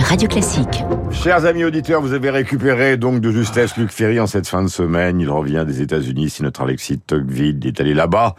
Radio Classique. Chers amis auditeurs, vous avez récupéré donc de justesse Luc Ferry en cette fin de semaine. Il revient des États-Unis si notre Alexis Tocqueville est allé là-bas.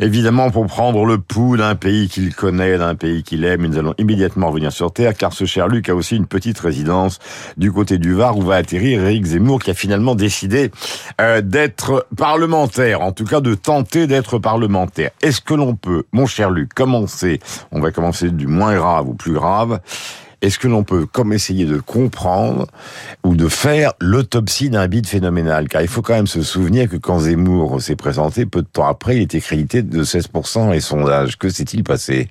Évidemment pour prendre le pouls d'un pays qu'il connaît, d'un pays qu'il aime. Nous allons immédiatement revenir sur Terre car ce cher Luc a aussi une petite résidence du côté du Var où va atterrir Éric Zemmour qui a finalement décidé euh, d'être parlementaire, en tout cas de tenter d'être parlementaire. Est-ce que l'on peut, mon cher Luc, commencer, on va commencer du moins grave au plus grave, est-ce que l'on peut comme essayer de comprendre ou de faire l'autopsie d'un bide phénoménal? Car il faut quand même se souvenir que quand Zemmour s'est présenté, peu de temps après, il était crédité de 16% les sondages. Que s'est-il passé?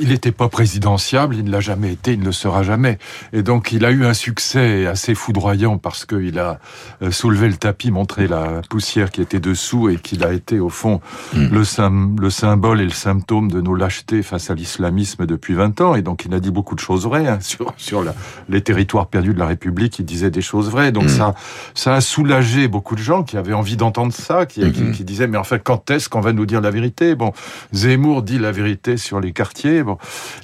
Il n'était pas présidentiable, il ne l'a jamais été, il ne le sera jamais. Et donc il a eu un succès assez foudroyant parce qu'il a euh, soulevé le tapis, montré la poussière qui était dessous et qu'il a été au fond hmm. le, le, symbole et le symptôme de nos lâchetés face à l'islamisme depuis 20 ans. Et donc il a dit beaucoup de choses vraies hein, sur, sur les territoires perdus de la République, il disait des choses vraies. Donc hmm. ça, ça a soulagé beaucoup de gens qui avaient envie d'entendre ça, qui, hmm. qui, disaient mais en fait quand est-ce qu'on va nous dire la vérité? Bon, Zemmour dit la vérité sur les Bon.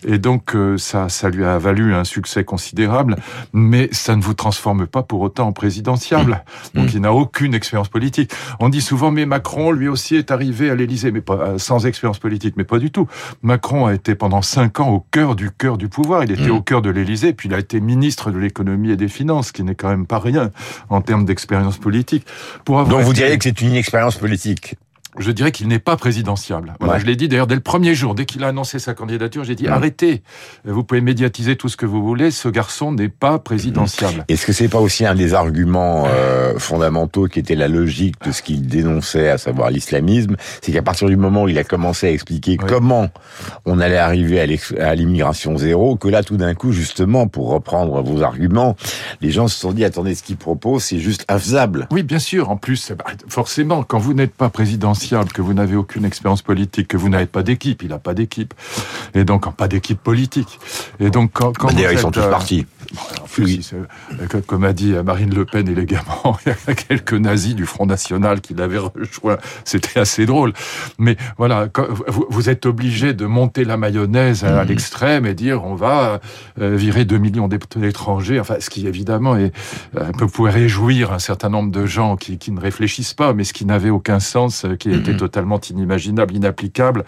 Et donc, euh, ça, ça lui a valu un succès considérable, mais ça ne vous transforme pas pour autant en présidentiable. Mmh. Donc, il n'a aucune expérience politique. On dit souvent, mais Macron, lui aussi, est arrivé à l'Élysée, mais pas euh, sans expérience politique, mais pas du tout. Macron a été pendant cinq ans au cœur du cœur du pouvoir. Il était mmh. au cœur de l'Élysée, puis il a été ministre de l'économie et des finances, ce qui n'est quand même pas rien en termes d'expérience politique. Pour avoir Donc, vous diriez que c'est une expérience politique? Je dirais qu'il n'est pas présidentiable. Voilà, Je l'ai dit d'ailleurs dès le premier jour, dès qu'il a annoncé sa candidature, j'ai dit arrêtez, vous pouvez médiatiser tout ce que vous voulez, ce garçon n'est pas présidentiable. Est-ce que c'est pas aussi un des arguments euh, fondamentaux qui était la logique de ce qu'il dénonçait, à savoir l'islamisme, c'est qu'à partir du moment où il a commencé à expliquer comment on allait arriver à l'immigration zéro, que là tout d'un coup justement, pour reprendre vos arguments, les gens se sont dit attendez, ce qu'il propose c'est juste infaisable. Oui, bien sûr. En plus, bah, forcément, quand vous n'êtes pas présidentiel que vous n'avez aucune expérience politique, que vous n'avez pas d'équipe, il n'a pas d'équipe, et donc pas d'équipe politique. Et donc quand, quand bah, ils sont tous euh, partis. Euh, comme a dit Marine Le Pen élégamment, il y a quelques nazis du Front National qui l'avaient rejoint. C'était assez drôle. Mais voilà, vous êtes obligé de monter la mayonnaise à mmh. l'extrême et dire on va euh, virer 2 millions d'étrangers. Enfin, ce qui évidemment est, peut pouvoir réjouir un certain nombre de gens qui, qui ne réfléchissent pas, mais ce qui n'avait aucun sens, qui était mm-hmm. totalement inimaginable, inapplicable,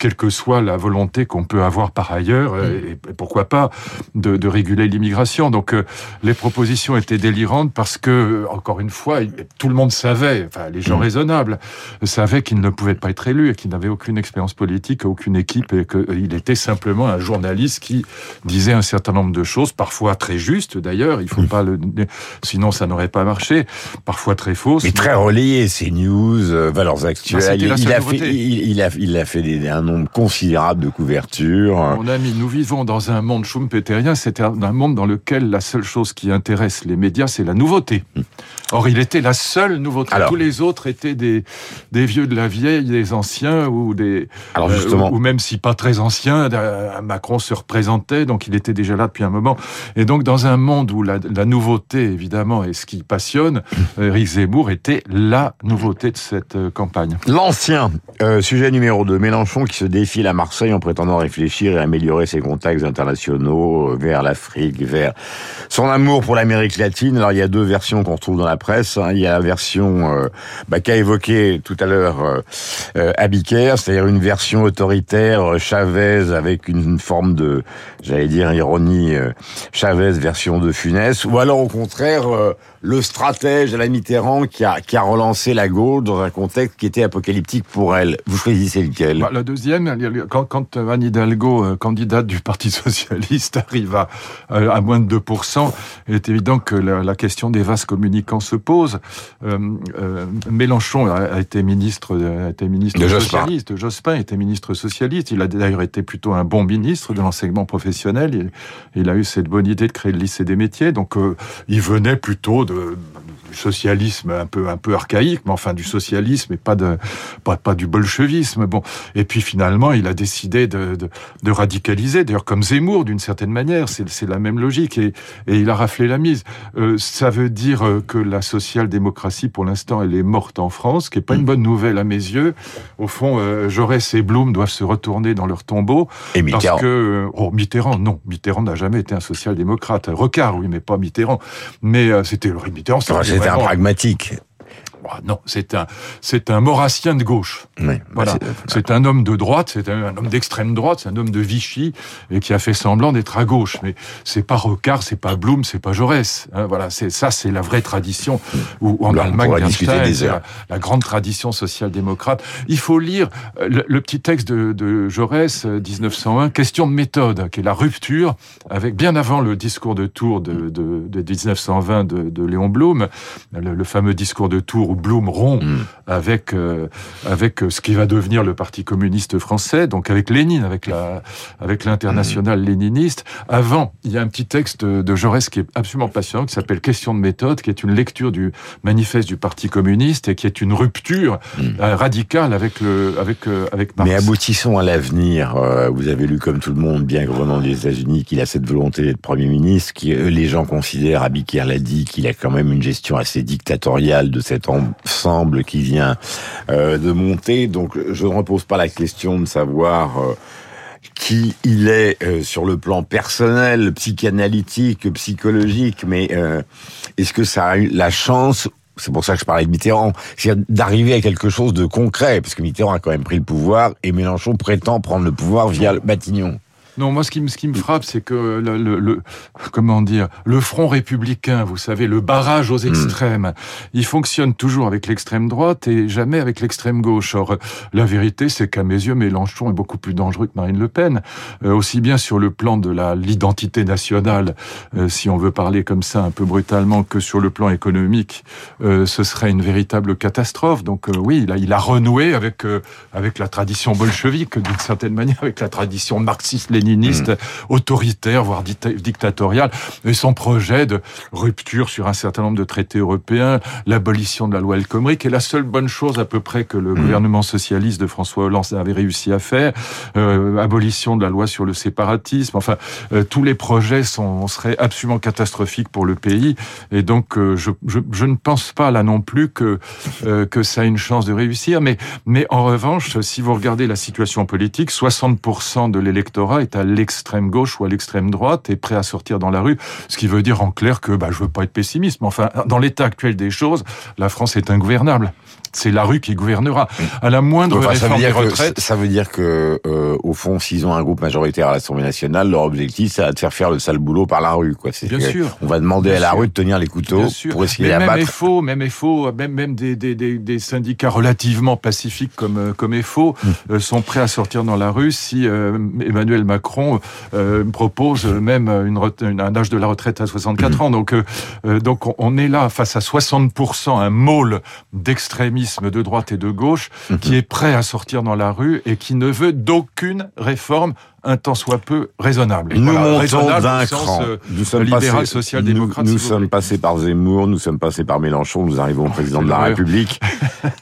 quelle que soit la volonté qu'on peut avoir par ailleurs, mm. et, pourquoi pas, de, de réguler l'immigration. Donc euh, les propositions étaient délirantes parce que, encore une fois, tout le monde savait, enfin les gens mm. raisonnables, savaient qu'il ne pouvait pas être élu et qu'il n'avait aucune expérience politique, aucune équipe, et qu'il était simplement un journaliste qui disait un certain nombre de choses, parfois très justes d'ailleurs, il faut mm. pas le... Sinon ça n'aurait pas marché, parfois très fausses. Mais très relayé, ces news, euh, valeurs actuelles il, a fait, il, a, il, a, fait un nombre considérable de couvertures. Mon ami, nous vivons dans un monde schumpeterien, c'est un monde dans lequel la seule chose qui intéresse les médias, c'est la nouveauté. Hmm. Or, il était la seule nouveauté. Tous les autres étaient des, des vieux de la vieille, des anciens ou des. Alors justement. Euh, ou, même si pas très anciens, euh, Macron se représentait, donc il était déjà là depuis un moment. Et donc, dans un monde où la, la nouveauté, évidemment, est ce qui passionne, hmm. Eric Zemmour était la nouveauté de cette euh, campagne. L'ancien euh, sujet numéro 2, Mélenchon qui se défile à Marseille en prétendant réfléchir et améliorer ses contacts internationaux euh, vers l'Afrique, vers son amour pour l'Amérique latine. Alors il y a deux versions qu'on retrouve dans la presse. Hein. Il y a la version euh, bah, qu'a évoqué tout à l'heure euh, Abiker, c'est-à-dire une version autoritaire Chavez avec une forme de, j'allais dire ironie, Chavez version de Funès, ou alors au contraire le stratège à la Mitterrand qui a, qui a relancé la gauche dans un contexte qui était apocalyptique pour elle. Vous choisissez lequel? Bah, La deuxième, quand, quand Anne Hidalgo, euh, candidate du Parti Socialiste, arrive à, à moins de 2%, il est évident que la, question des vases communicants se pose. Euh, euh, Mélenchon a, été ministre, a été ministre de socialiste, Jospin. Jospin était ministre socialiste, il a d'ailleurs été plutôt un bon ministre de l'enseignement professionnel, il, il, a eu cette bonne idée de créer le lycée des métiers, donc il venait plutôt de euh, socialisme un peu un peu archaïque, mais enfin du socialisme et pas de pas, pas du bolchevisme. Bon, et puis finalement, il a décidé de, de, de radicaliser, d'ailleurs comme Zemmour d'une certaine manière, c'est la même logique, et, et il a raflé la mise. Euh, ça veut dire que la social-démocratie, pour l'instant, elle est morte en France, ce qui est pas une bonne nouvelle à mes yeux. Au fond, euh, Jaurès et Blum doivent se retourner dans leur tombeau. Et Mitterrand. Parce que, euh, oh, Mitterrand, non. Mitterrand n'a jamais été un social-démocrate. Recard, oui, mais pas Mitterrand. Mais euh, c'était Mitterrand. C'était un pragmatique. Oh, non, c'est un, c'est un maurassien de gauche. Oui, voilà. bah, C'est un homme de droite, c'est un, un homme d'extrême droite, c'est un homme de Vichy et qui a fait semblant d'être à gauche. Mais c'est pas Rocard, c'est pas Blum, c'est pas Jaurès. Hein, voilà, c'est ça, c'est la vraie tradition. Où, où en Là, Allemagne, des la, la grande tradition social-démocrate. Il faut lire euh, le, le petit texte de, de Jaurès, euh, 1901, question de méthode, qui est la rupture avec bien avant le discours de Tours de, de, de 1920 de, Léon Blum, le, le fameux discours de Tours où Blum rompt Mm. avec euh, avec euh, ce qui va devenir le Parti communiste français, donc avec Lénine, avec la avec l'international léniniste. Avant, il y a un petit texte de, Jaurès qui est absolument passionnant, qui s'appelle Question de méthode, qui est une lecture du manifeste du Parti communiste et qui est une rupture euh, radicale avec le avec euh, avec Marx. Mais aboutissons à l'avenir. Vous avez lu comme tout le monde, bien revenant des États-Unis, qu'il a cette volonté d'être Premier ministre, qui les gens considèrent, Abikir l'a dit, qu'il a quand même une gestion assez dictatoriale de cet ensemble qui vient euh, de monter. Donc je ne repose pas la question de savoir euh, qui il est euh, sur le plan personnel, psychanalytique, psychologique, mais est-ce que ça a eu la chance c'est pour ça que je parlais de Mitterrand, c'est d'arriver à quelque chose de concret, parce que Mitterrand a quand même pris le pouvoir et Mélenchon prétend prendre le pouvoir via le Matignon. Non, moi, ce qui me, ce qui me frappe, c'est que le, le, le- comment dire, le front républicain, vous savez, le barrage aux extrêmes, il fonctionne toujours avec l'extrême droite et jamais avec l'extrême gauche. Or, la vérité, c'est qu'à mes yeux, Mélenchon est beaucoup plus dangereux que Marine Le Pen, Euh, aussi bien sur le plan de la l'identité nationale, euh, si on veut parler comme ça un peu brutalement, que sur le plan économique, euh, ce serait une véritable catastrophe. Donc, oui, il a, il a renoué avec avec la tradition bolchevique, d'une certaine manière, avec la tradition marxiste-léniniste, autoritaire, voire dicta- dictatoriale, et son projet de rupture sur un certain nombre de traités européens, l'abolition de la loi El Khomri, qui est la seule bonne chose à peu près que le gouvernement socialiste de François Hollande avait réussi à faire, euh, abolition de la loi sur le séparatisme, enfin, euh, tous les projets sont, seraient absolument catastrophiques pour le pays, et donc euh, je, je, je ne pense pas là non plus que, que ça a une chance de réussir, mais, mais en revanche, si vous regardez la situation politique, 60% de l'électorat est à l'extrême gauche ou à l'extrême droite et prêt à sortir dans la rue, ce qui veut dire en clair que bah, je veux pas être pessimiste, mais enfin, dans l'état actuel des choses, la France est ingouvernable. C'est la rue qui gouvernera. À la moindre Enfin, ça veut réforme des dire que retraites, ça veut dire que euh, au fond, s'ils ont un groupe majoritaire à l'Assemblée nationale, leur objectif, c'est de faire faire le sale boulot par la rue. Quoi. Bien sûr. On va demander à la sûr. rue de tenir les couteaux pour essayer Mais même d'abattre. FO, même FO, même, même des, des, des, des syndicats relativement pacifiques comme, euh, comme FO Hmm. euh, sont prêts à sortir dans la rue si euh, Emmanuel Macron euh, propose même une, un âge de la retraite à 64 ans. Donc, donc on- est là face à 60%, un môle de droite et de gauche qui est prêt à sortir dans la rue et qui ne veut d'aucune réforme un tant soit peu raisonnable. Et Nous voilà, montons raisonnable d'un cran. euh, Nous sommes libéral, passés, Nous, nous si sommes passés par Zemmour, nous sommes passés par Mélenchon, nous arrivons au président de la. République.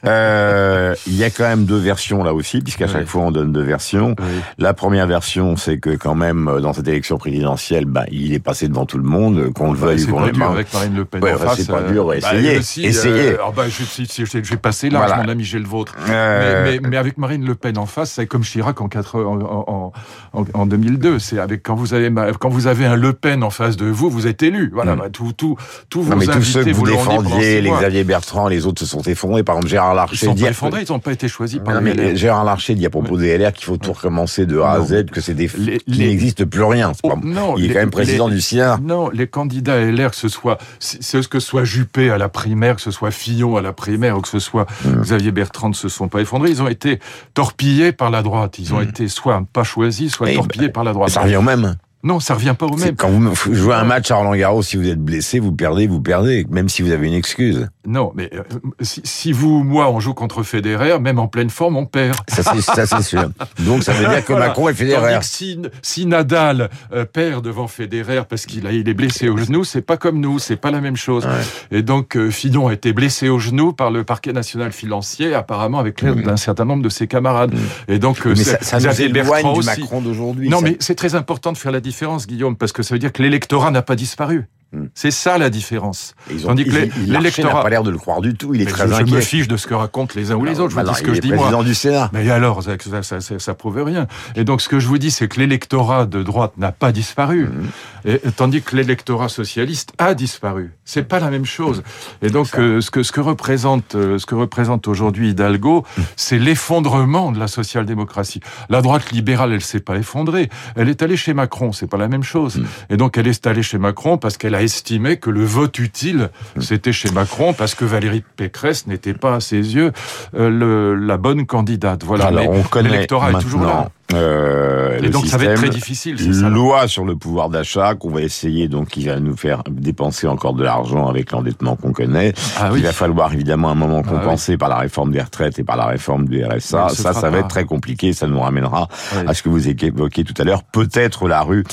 Euh, Il y a quand même deux versions là aussi, puisqu'à Oui. chaque fois on donne deux versions. Oui. La première version, c'est que quand même euh, dans cette élection présidentielle, bah, il est passé devant tout le monde, qu'on le veuille C'est ou qu'on le dur pas. avec Marine Le Pen Ouais, en face. c'est pas euh, dur, ouais, bah, essayez, aussi, essayez. euh, ah bah, je, si- si- je, vais passer large, Voilà. mon ami, j'ai le vôtre. Euh, Mais, mais, mais avec Marine Le Pen en face, c'est comme Chirac en, 4, en, en, en, en 2002. C'est avec quand vous avez quand vous avez un Le Pen en face de vous, vous êtes élu. Voilà, Mm. bah, tout, tout, non, mais tous ceux que vous défendiez, les. Xavier Bertrand, les autres se sont effondrés. Par exemple, Gérard Ils Larcher sont dit pas effondrés, ils n'ont pas été choisis par Non, les mais LR. Gérard Larcher dit à propos des LR qu'il faut tout recommencer de A à. Z, que c'est des Les- qu'il les- n'existe plus rien. Oh, non, il est les- quand même président du Sénat. Non, les candidats LR, que ce soit, ce que ce soit Juppé à la primaire, que ce soit Fillon à la primaire, ou que ce soit Mm. Xavier Bertrand, ne se sont pas effondrés. Ils ont été torpillés par la droite. Ils ont Mm. été soit pas choisis, soit Et torpillés bah, par la droite. Ça revient au même. Non, ça revient pas au même. Quand vous jouez un match à Roland Garros, si vous êtes blessé, vous perdez, vous perdez, même si vous avez une excuse. Non, mais euh, si, si, vous, moi, on joue contre Federer, même en pleine forme, on perd. Ça, c'est sûr. Donc, ça veut dire que voilà. Macron est Federer. Si, si, Nadal euh, perd devant Federer parce qu'il il est blessé au genou, c'est pas comme nous, c'est pas la même chose. Ouais. Et donc, euh, Fillon a été blessé au genou par le parquet national financier, apparemment avec l'aide mmh. d'un certain nombre de ses camarades. Mmh. Et donc, mais ça, ça nous éloigne du Macron d'aujourd'hui. Non, ça... mais c'est très important de faire la différence, Guillaume, parce que ça veut dire que l'électorat n'a pas disparu. C'est ça la différence. Ils ont, Tandis que l'électorat n'a pas l'air de le croire du tout. Il est mais très je, inquiet. Je me fiche de ce que racontent les uns ou les autres. Je bah vous dis ce que je dis moi. du Sénat. Mais alors, ça, ça, ça, ça, prouve rien. Et donc, ce que je vous dis, c'est que l'électorat de droite n'a pas disparu, Mmh. et, tandis que l'électorat socialiste a disparu. C'est pas la même chose. Et donc, euh, ce que ce que représente euh, ce que représente aujourd'hui Hidalgo, Mmh. c'est l'effondrement de la social-démocratie. La droite libérale, elle s'est pas effondrée. Elle est allée chez Macron. C'est pas la même chose. Mmh. Et donc, elle est allée chez Macron parce qu'elle a estimé que le vote utile, c'était chez Macron parce que Valérie Pécresse n'était pas à ses yeux euh, le, la bonne candidate. Voilà. L'électorat est toujours là. Euh, Et le donc ça va être très difficile. ça. loi sur le pouvoir d'achat qu'on va essayer donc qui va nous faire dépenser encore de l'argent avec l'endettement qu'on connaît. Ah Il oui. va falloir évidemment un moment Ah compenser par la réforme des retraites et par la réforme du RSA. Ça, ça va pas. être très compliqué. Ça nous ramènera Oui. à ce que vous évoquiez tout à l'heure. Peut-être la rue.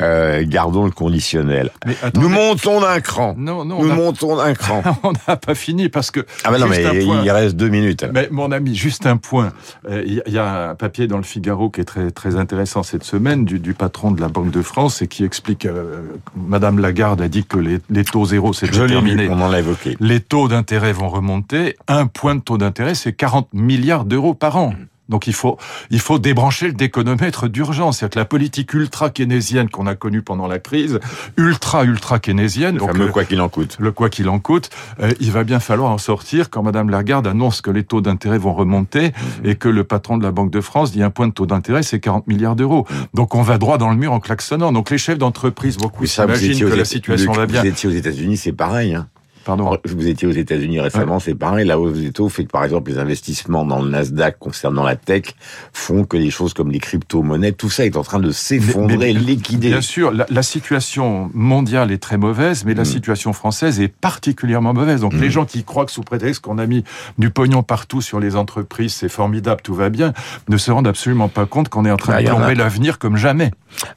Euh, gardons le conditionnel. Mais attendez. Nous montons d'un cran. Non, non, Nous a- montons d'un cran. on n'a pas fini parce que. Ah ben non, mais point. il reste deux minutes. Mais mon ami, juste un point. Euh, Il y, il y a un papier dans le Figaro qui est très très intéressant cette semaine du, du patron de la Banque de France et qui explique. euh, Madame Lagarde a dit que les, les taux zéro l'ai terminé. on en a évoqué. Les taux d'intérêt vont remonter. Un point de taux d'intérêt, c'est 40 milliards d'euros par an. Donc il faut il faut débrancher le déconomètre d'urgence. C'est-à-dire que la politique ultra keynésienne qu'on a connue pendant la crise, ultra ultra keynésienne, Le donc le- quoi qu'il en coûte. le quoi qu'il en coûte, euh, il va bien falloir en sortir quand Madame Lagarde annonce que les taux d'intérêt vont remonter Mhm. et que le patron de la Banque de France dit un point de taux d'intérêt, c'est 40 milliards d'euros. Mhm. Donc on va droit dans le mur en klaxonnant. Donc les chefs d'entreprise, beaucoup s'imaginent que la situation Luc, va bien. Vous étiez aux États-Unis, c'est pareil. Hein. Pardon. Vous étiez aux États-Unis récemment, c'est pareil. La hausse des taux fait que, par exemple, les investissements dans le Nasdaq concernant la tech font que des choses comme les crypto-monnaies, tout ça est en train de s'effondrer, liquider. Bien sûr, la, la situation mondiale est très mauvaise, mais la Mm. situation française est particulièrement mauvaise. Donc Mm. les gens qui croient que sous prétexte qu'on a mis du pognon partout sur les entreprises, c'est formidable, tout va bien, ne se rendent absolument pas compte qu'on est en train Bah, de plomber l'avenir comme jamais.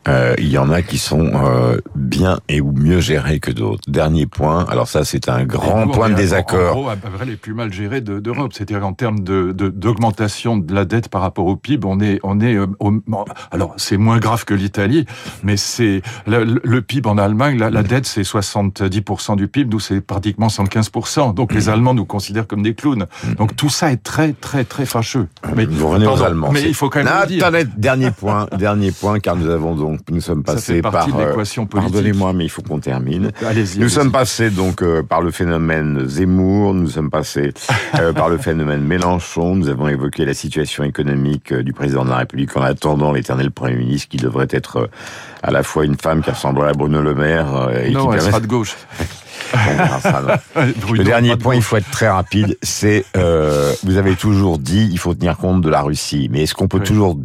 Euh, Il y en a qui sont euh, bien et ou mieux gérés que d'autres. Dernier point, alors ça c'est un grand point de désaccord. En gros, à peu près les plus mal gérés de- d'Europe. C'est-à-dire en termes de de- d'augmentation de, la dette par rapport au PIB, on est on est euh, au- alors c'est moins grave que l'Italie, mais c'est le, PIB en Allemagne, la, la dette c'est 70% du PIB, nous c'est pratiquement 115%. Donc les Allemands nous considèrent comme des clowns. Donc tout ça est très très très fâcheux. Mais Vous revenez aux Allemands. Mais il faut quand même le dire. attendez, dernier point, dernier point, car nous avons donc, nous sommes passés par. euh. Pardonnez-moi, mais il faut qu'on termine. Allez-y. Nous sommes passés donc euh, par le phénomène Zemmour, nous sommes passés euh, par le phénomène Mélenchon, nous avons évoqué la situation économique euh, du président de la République en attendant l'éternel Premier ministre qui devrait être euh, à la fois une femme qui ressemblerait à Bruno Le Maire et Non, qui elle permet- sera de gauche. Bruno, Le dernier point, il faut être très rapide, c'est euh, vous avez toujours dit il faut tenir compte de la Russie, mais est-ce qu'on peut Oui. toujours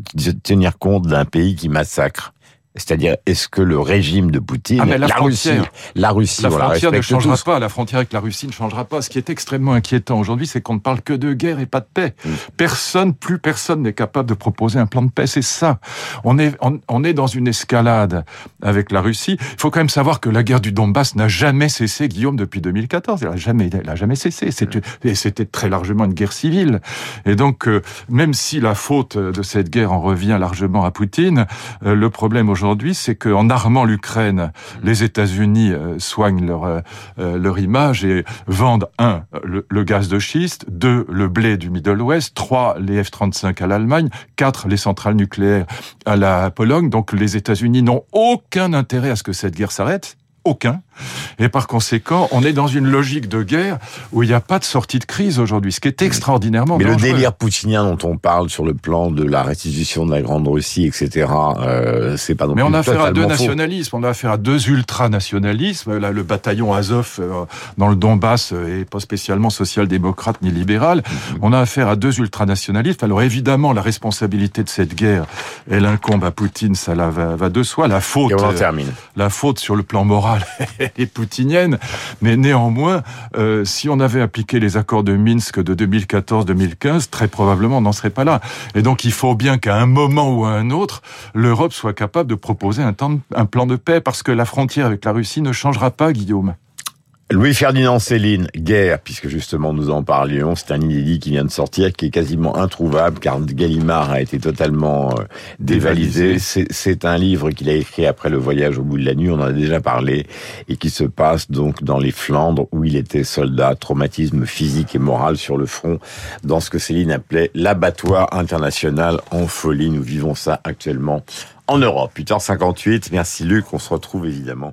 tenir compte d'un pays qui massacre? C'est-à-dire, est-ce que le régime de Poutine, Ah, mais la Russie, la Russie, La on la frontière ne changera tous. pas. La frontière avec la Russie ne changera pas. Ce qui est extrêmement inquiétant aujourd'hui, c'est qu'on ne parle que de guerre et pas de paix. Mm. Personne, plus personne n'est capable de proposer un plan de paix. C'est ça. On est, on, on est dans une escalade avec la Russie. Il faut quand même savoir que la guerre du Donbass n'a jamais cessé, Guillaume, depuis 2014. Elle a jamais, elle a jamais cessé. C'était très largement une guerre civile. Et donc, euh, même si la faute de cette guerre en revient largement à Poutine, euh, le problème aujourd'hui, c'est qu'en armant l'Ukraine, les États-Unis euh, soignent leur euh, euh, leur image et vendent un le, le gaz de schiste, deux le blé du Middle West, trois les F-35 à l'Allemagne, quatre les centrales nucléaires à la Pologne. Donc les États-Unis n'ont aucun intérêt à ce que cette guerre s'arrête. Aucun. Et par conséquent, on est dans une logique de guerre où il n'y a pas de sortie de crise aujourd'hui, ce qui est extraordinairement Mais dangereux. le délire poutinien dont on parle sur le plan de la restitution de la Grande Russie, etc., euh, c'est pas non Mais plus on a affaire à deux faux. nationalismes, on a affaire à deux ultranationalismes. Là, le bataillon Azov euh, dans le Donbass euh, est pas spécialement social-démocrate ni libéral. Mhm. On a affaire à deux ultranationalismes. Alors évidemment, la responsabilité de cette guerre, elle incombe à Poutine, ça là, va, va de soi. La faute, Et on en euh, termine. la faute sur le plan moral est poutinienne, mais néanmoins, euh, si on avait appliqué les accords de Minsk de 2014-2015, très probablement on n'en serait pas là. Et donc il faut bien qu'à un moment ou à un autre, l'Europe soit capable de proposer un plan de paix, parce que la frontière avec la Russie ne changera pas, Guillaume. Louis-Ferdinand Céline, Guerre, puisque justement nous en parlions, c'est un inédit qui vient de sortir, qui est quasiment introuvable, car Gallimard a été totalement euh, dévalisé. C'est- un livre qu'il a écrit après le voyage au bout de la nuit, on en a déjà parlé, et qui se passe donc dans les Flandres, où il était soldat, traumatisme physique et moral sur le front, dans ce que Céline appelait l'abattoir international en folie. Nous vivons ça actuellement en Europe. 8h58, merci Luc, on se retrouve évidemment.